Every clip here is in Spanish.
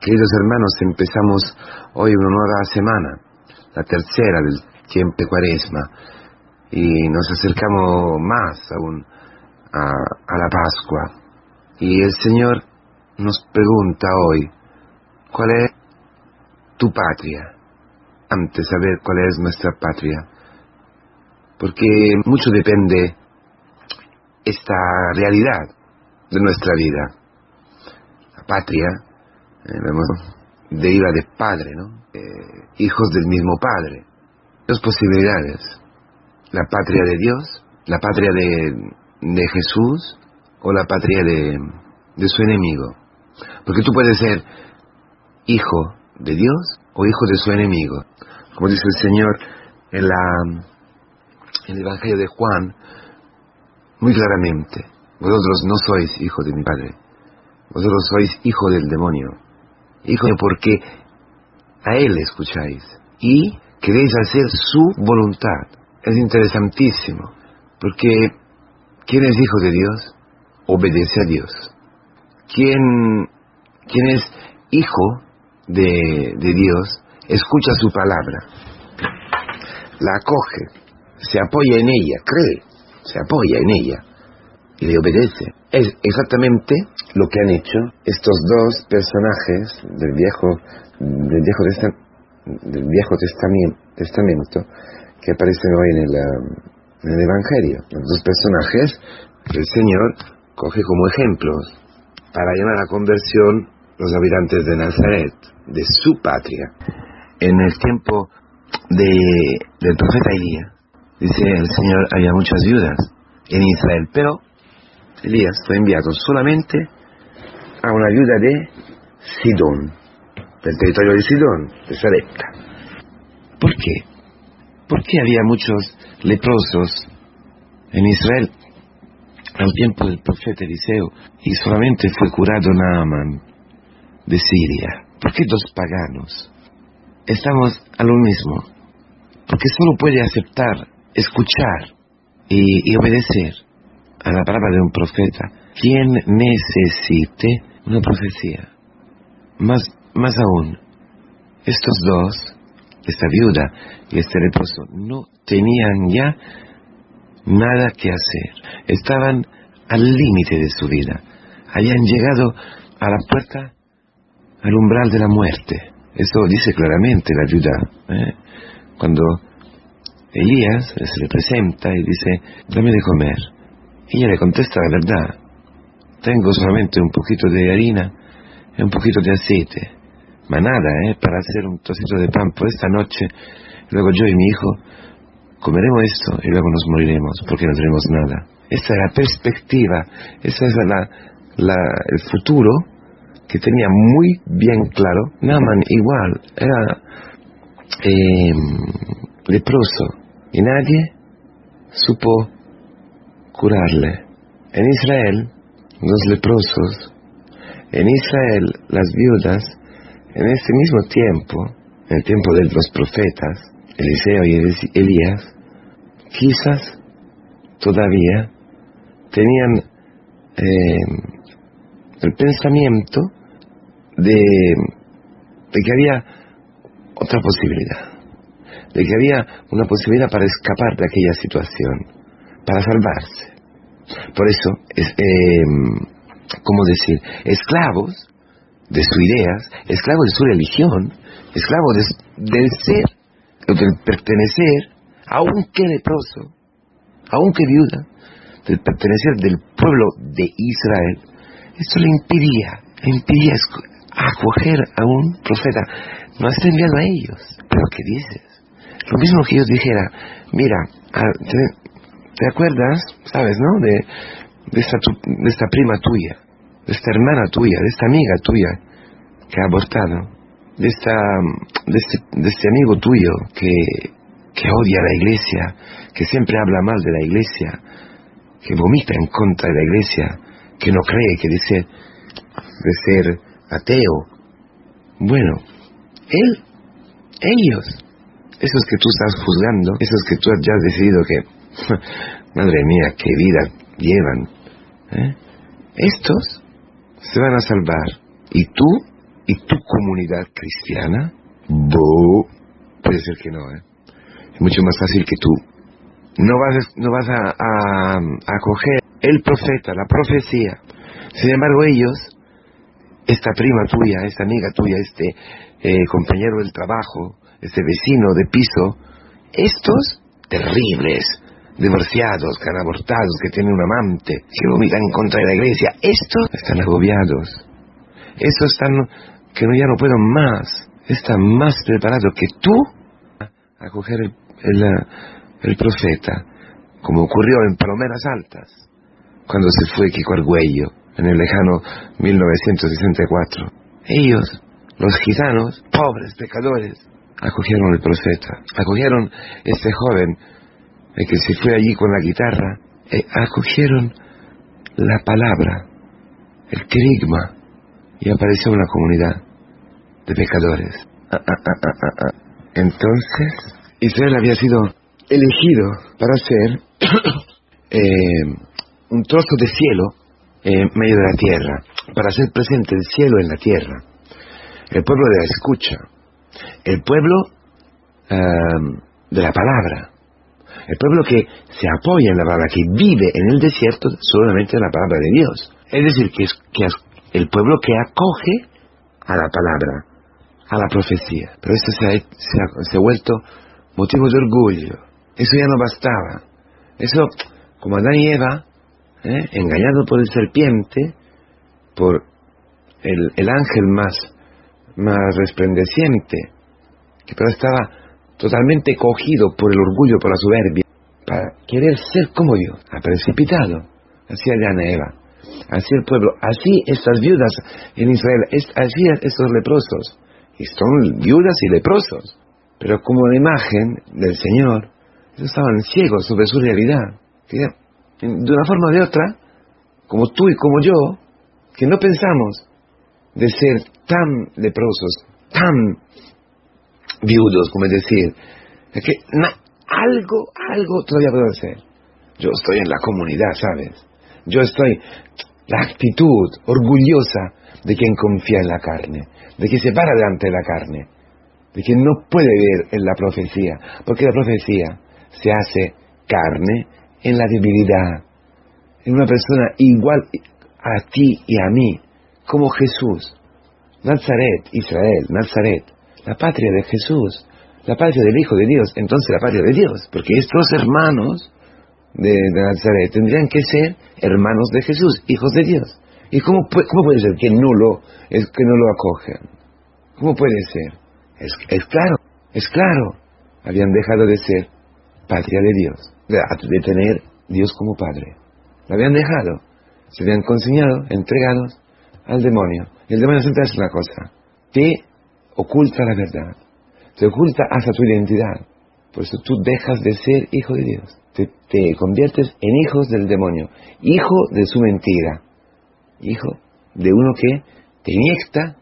Queridos hermanos, empezamos hoy una nueva semana, la tercera del tiempo de cuaresma, y nos acercamos más aún a, la Pascua. Y el Señor nos pregunta hoy, ¿cuál es tu patria? Antes de saber cuál es nuestra patria. Porque mucho depende esta realidad de nuestra vida. La patria, eh, deriva de padre, ¿no? Eh, hijos del mismo padre. Dos posibilidades. La patria de Dios, la patria de, de Jesús o la patria de, de su enemigo. Porque tú puedes ser hijo de Dios o hijo de su enemigo. Como dice el Señor en, la, en el Evangelio de Juan, muy claramente, vosotros no sois hijo de mi Padre, vosotros sois hijo del demonio, hijo porque a Él escucháis y queréis hacer su voluntad. Es interesantísimo, porque ¿quién es hijo de Dios? Obedece a Dios. ¿Quién, quién es hijo de, de Dios? Escucha su palabra, la acoge, se apoya en ella, cree, se apoya en ella y le obedece. Es exactamente lo que han hecho estos dos personajes del viejo, del viejo, del viejo testamento, que aparecen hoy en el, en el Evangelio. Los dos personajes el Señor coge como ejemplos para llamar a conversión los habitantes de Nazaret, de su patria. En el tiempo de, del profeta Elías, dice el Señor, había muchas viudas en Israel, pero Elías fue enviado solamente a una viuda de Sidón, del territorio de Sidón, de Sarepta. ¿Por qué? Porque había muchos leprosos en Israel al tiempo del profeta Eliseo y solamente fue curado Naaman de Siria. ¿Por qué dos paganos? Estamos a lo mismo. Porque solo puede aceptar, escuchar y obedecer a la palabra de un profeta. Quien necesite una profecía. Más, más aún, estos dos, esta viuda y este leproso, no tenían ya nada que hacer. Estaban al límite de su vida. Habían llegado a la puerta, al umbral de la muerte. Eso dice claramente la viuda. ¿eh? Cuando Elías se le presenta y dice, dame de comer. Ella le contesta la verdad. Tengo solamente un poquito de harina y un poquito de aceite. Ma nada, ¿eh? Para hacer un trocito de pan por esta noche. Luego yo y mi hijo comeremos esto y luego nos moriremos porque no tenemos nada. Esa es la perspectiva, esa es el futuro que tenía muy bien claro. Naman igual, era eh, leproso y nadie supo curarle. En Israel, los leprosos, en Israel, las viudas, en ese mismo tiempo, en el tiempo de los profetas, Eliseo y Elías, quizás todavía tenían eh, el pensamiento de, de que había otra posibilidad, de que había una posibilidad para escapar de aquella situación para salvarse. Por eso, es, eh, ¿cómo decir? Esclavos de sus ideas, esclavos de su religión, esclavos del ser, del pertenecer, aunque leproso, aunque viuda, del pertenecer del pueblo de Israel, esto le impedía, le impedía acoger a un profeta. No has enviado a ellos, pero ¿qué dices? Lo mismo que yo dijera, mira, ¿Te acuerdas, sabes, no? De, de, esta, de esta prima tuya, de esta hermana tuya, de esta amiga tuya que ha abortado, de, esta, este, de este amigo tuyo que, que odia a la iglesia, que siempre habla mal de la iglesia, que vomita en contra de la iglesia, que no cree, que dice de ser ateo. Bueno, él, ellos, esos que tú estás juzgando, esos que tú ya has decidido que Madre mía, qué vida llevan. ¿eh? Estos se van a salvar. Y tú, y tu comunidad cristiana? Bo, puede ser que no, ¿eh? Es mucho más fácil que tú no vas, no vas a, a, coger el profeta, la profecía. Sin embargo, ellos, esta prima tuya, esta amiga tuya, este eh, compañero del trabajo, este vecino de piso, estos terribles, divorciados, que han abortado, que tienen un amante, que vomitan contra la iglesia, estos están agobiados. Estos están, que ya no pueden más, están más preparados que tú a coger el, profeta, como ocurrió en Palomeras Altas, cuando se fue Kiko Argüello, en el lejano 1964. Ellos, los gitanos, pobres pecadores, acogieron el profeta, acogieron este joven el que se fue allí con la guitarra, eh, acogieron la palabra, el querigma, y apareció una comunidad de pecadores. Ah, ah, ah, Entonces, Israel había sido elegido para ser eh, un trozo de cielo en medio de la tierra, para ser presente el cielo en la tierra, el pueblo de la escucha, el pueblo de la palabra, el pueblo que se apoya en la palabra, que vive en el desierto solamente en la palabra de Dios. Es decir, que es, que el pueblo que acoge a la palabra, a la profecía. Pero esto se ha, se ha, vuelto motivo de orgullo. Eso ya no bastaba. Eso, como Adán y Eva, ¿eh? engañado por el serpiente, por el, el ángel más, más resplandeciente, que pero estaba totalmente cogido por el orgullo, por la soberbia, para querer ser como Dios, ha precipitado. Así Adán y Eva, así el pueblo, así estas viudas en Israel, así estos leprosos, y son viudas y leprosos, pero como la imagen del Señor, estaban ciegos sobre su realidad, de una forma o de otra, como tú y como yo, que no pensamos de ser tan leprosos, tan viudos, como decir, es que algo, algo todavía puedo hacer. Yo estoy en la comunidad, ¿sabes? Yo estoy, la actitud orgullosa de quien confía en la carne, de quien se para delante de la carne, de quien no puede ver en la profecía, porque la profecía se hace carne en la debilidad, en una persona igual a ti y a mí, como Jesús. Nazaret, Israel, Nazaret, la patria de Jesús, la patria del Hijo de Dios, entonces la patria de Dios, porque estos hermanos de, Nazaret tendrían que ser hermanos de Jesús, hijos de Dios. ¿Y cómo, cómo puede ser que no lo, es, que no lo acogen? ¿Cómo puede ser? Es, claro, es claro. Habían dejado de ser patria de Dios, de, tener Dios como Padre. Lo habían dejado. Se habían consignado, entregados al demonio. El demonio siempre hace una cosa. Te oculta la verdad. Te oculta hasta tu identidad. Por eso tú dejas de ser hijo de Dios. Te, te conviertes en hijos del demonio. Hijo de su mentira. Hijo de uno que te inyecta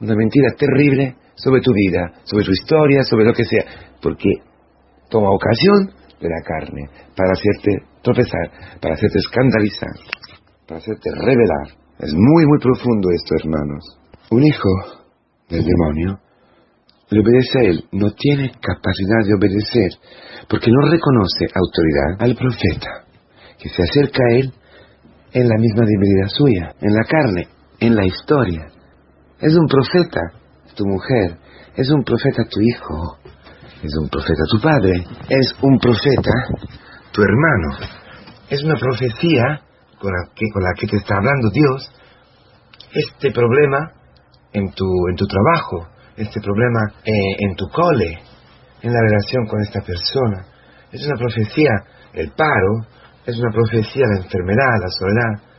una mentira terrible sobre tu vida, sobre tu historia, sobre lo que sea. Porque toma ocasión de la carne para hacerte tropezar, para hacerte escandalizar, para hacerte revelar. Es muy, muy profundo esto, hermanos. Un hijo del demonio, le obedece a él, no tiene capacidad de obedecer, porque no reconoce autoridad al profeta, que se acerca a él en la misma debilidad suya, en la carne, en la historia. Es un profeta tu mujer, es un profeta tu hijo, es un profeta tu padre, es un profeta tu hermano. Es una profecía con la que, con la que te está hablando Dios. Este problema en tu, en tu trabajo, este problema eh, en tu cole, en la relación con esta persona. Es una profecía, el paro, es una profecía la enfermedad, la soledad,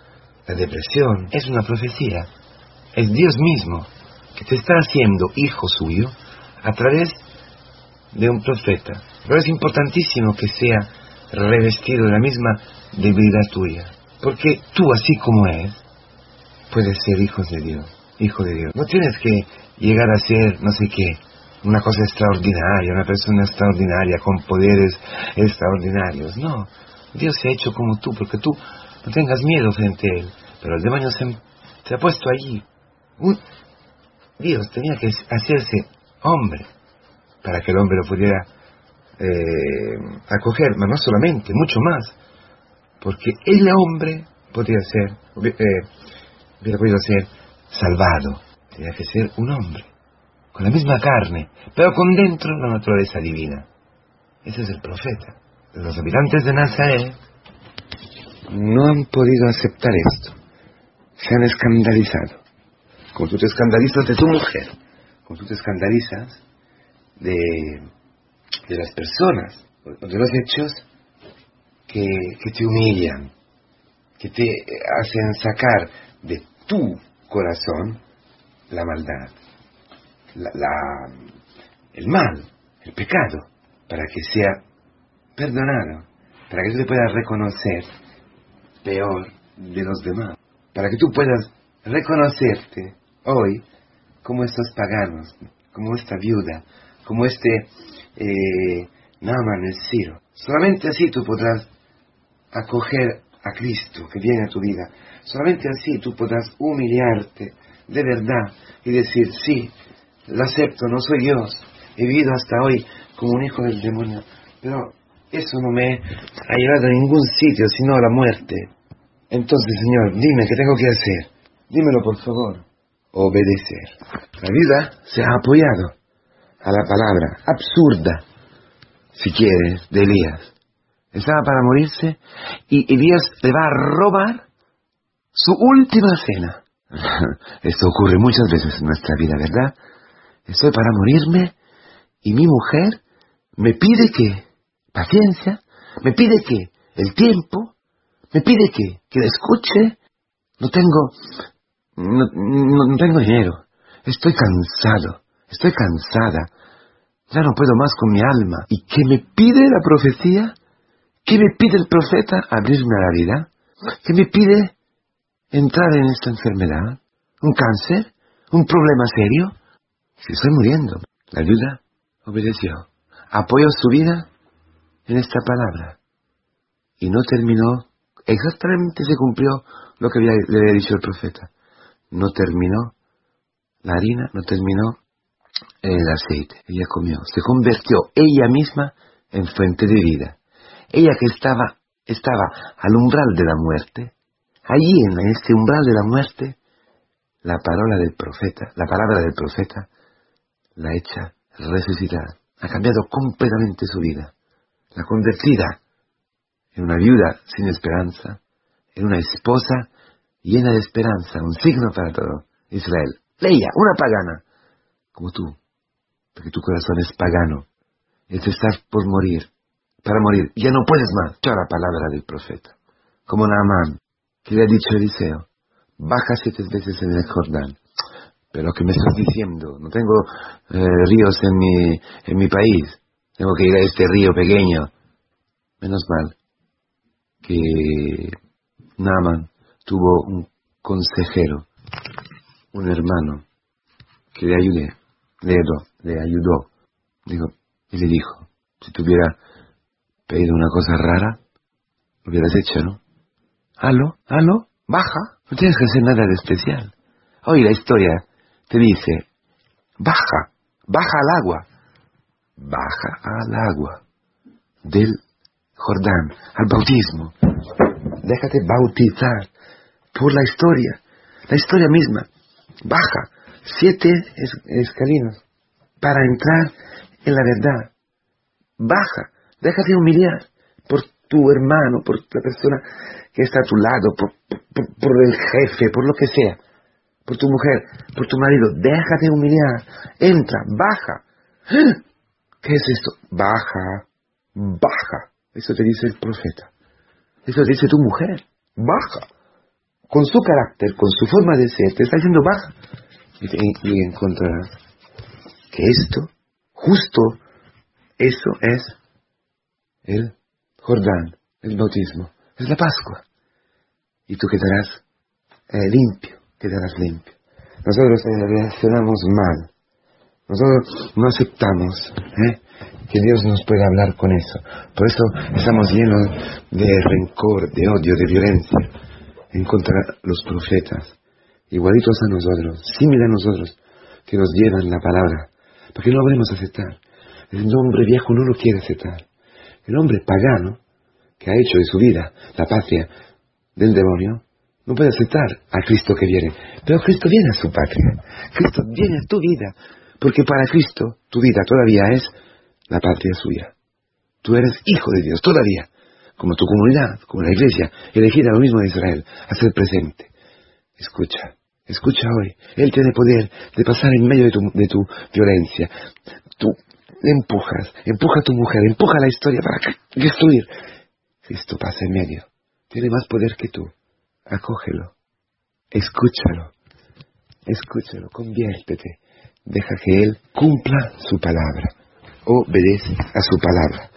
la depresión, es una profecía. Es Dios mismo que te está haciendo hijo suyo a través de un profeta. Pero es importantísimo que sea revestido de la misma debilidad tuya. Porque tú, así como es, puedes ser hijos de Dios hijo de Dios. No tienes que llegar a ser no sé qué, una cosa extraordinaria, una persona extraordinaria con poderes extraordinarios. No, Dios se ha hecho como tú, porque tú no tengas miedo frente a Él. Pero el demonio se, ha puesto allí. Dios tenía que hacerse hombre para que el hombre lo pudiera eh, acoger, pero no solamente, mucho más, porque el hombre podría ser, eh, hubiera podido ser salvado, tenía que ser un hombre, con la misma carne, pero con dentro la naturaleza divina. Ese es el profeta. Los habitantes de Nazaret no han podido aceptar esto, se han escandalizado. Como tú te escandalizas de tu mujer, como tú te escandalizas de, de las personas, de los hechos que, que te humillan, que te hacen sacar de tu corazón la maldad, la, el mal, el pecado, para que sea perdonado, para que tú te puedas reconocer peor de los demás, para que tú puedas reconocerte hoy como estos paganos, como esta viuda, como este eh, Naaman el Ciro. Solamente así tú podrás acoger a Cristo que viene a tu vida. Solamente así tú podrás humillarte de verdad y decir, sí, lo acepto, no soy Dios, he vivido hasta hoy como un hijo del demonio, pero eso no me ha llevado a ningún sitio sino a la muerte. Entonces, Señor, dime qué tengo que hacer. Dímelo, por favor. Obedecer. La vida se ha apoyado a la palabra absurda, si quieres, de Elías. Estaba para morirse y Elías le va a robar su última cena. Esto ocurre muchas veces en nuestra vida, ¿verdad? Estoy para morirme y mi mujer me pide que paciencia, me pide que el tiempo, me pide que, que la escuche. No tengo, no, no, tengo dinero. Estoy cansado, estoy cansada. Ya no puedo más con mi alma. ¿Y qué me pide la profecía? ¿Qué me pide el profeta? Abrirme a la vida. ¿Qué me pide entrar en esta enfermedad? ¿Un cáncer? ¿Un problema serio? Si estoy muriendo. La viuda obedeció. Apoyó su vida en esta palabra. Y no terminó, exactamente se cumplió lo que le había dicho el profeta. No terminó la harina, no terminó el aceite. Ella comió, se convirtió ella misma en fuente de vida. Ella que estaba, estaba al umbral de la muerte, allí en este umbral de la muerte, la palabra del profeta, la palabra del profeta, la echa resucitar. Ha cambiado completamente su vida. La convertida en una viuda sin esperanza, en una esposa llena de esperanza, un signo para todo Israel. Leia, una pagana, como tú, porque tu corazón es pagano, te estás por morir, para morir, ya no puedes más. Escucha la palabra del profeta, como Naamán, que le ha dicho Eliseo, baja siete veces en el Jordán, pero que me estás diciendo, no tengo eh, ríos en mi, en mi país, tengo que ir a este río pequeño. Menos mal que Naaman tuvo un consejero, un hermano, que le ayudé, le, le ayudó. Digo, y le dijo, si te hubiera pedido una cosa rara, lo hubieras hecho, ¿no? Halo, halo, baja, no tienes que hacer nada de especial. Hoy la historia te dice, baja, baja al agua, baja al agua del Jordán, al bautismo. Déjate bautizar por la historia, la historia misma. Baja siete escalinos para entrar en la verdad. Baja, déjate humillar por tu hermano, por la persona que está a tu lado, por el jefe, por lo que sea por tu mujer, por tu marido, déjate humillar, entra, baja. ¿Qué es esto? Baja, baja. Eso te dice el profeta. Eso te dice tu mujer. Baja. Con su carácter, con su forma de ser, te está diciendo baja. Y, y encontrarás que esto, justo eso es el Jordán, el bautismo, es la Pascua. Y tú quedarás eh, limpio quedarás limpio. Nosotros reaccionamos mal. Nosotros no aceptamos ¿eh? que Dios nos pueda hablar con eso. Por eso estamos llenos de rencor, de odio, de violencia en contra de los profetas, igualitos a nosotros, similares a nosotros. que nos llevan la palabra, porque no lo podemos aceptar. El hombre viejo no lo quiere aceptar. El hombre pagano, que ha hecho de su vida la patria del demonio, no puede aceptar a Cristo que viene. Pero Cristo viene a su patria. Cristo viene a tu vida. Porque para Cristo tu vida todavía es la patria suya. Tú eres hijo de Dios todavía. Como tu comunidad, como la iglesia, elegida lo mismo de Israel, a ser presente. Escucha, escucha hoy. Él tiene poder de pasar en medio de tu, de tu violencia. Tú empujas, empuja a tu mujer, empuja la historia para destruir. Cristo pasa en medio. Tiene más poder que tú acógelo, escúchalo, escúchalo, conviértete, deja que Él cumpla su palabra, obedece a su palabra.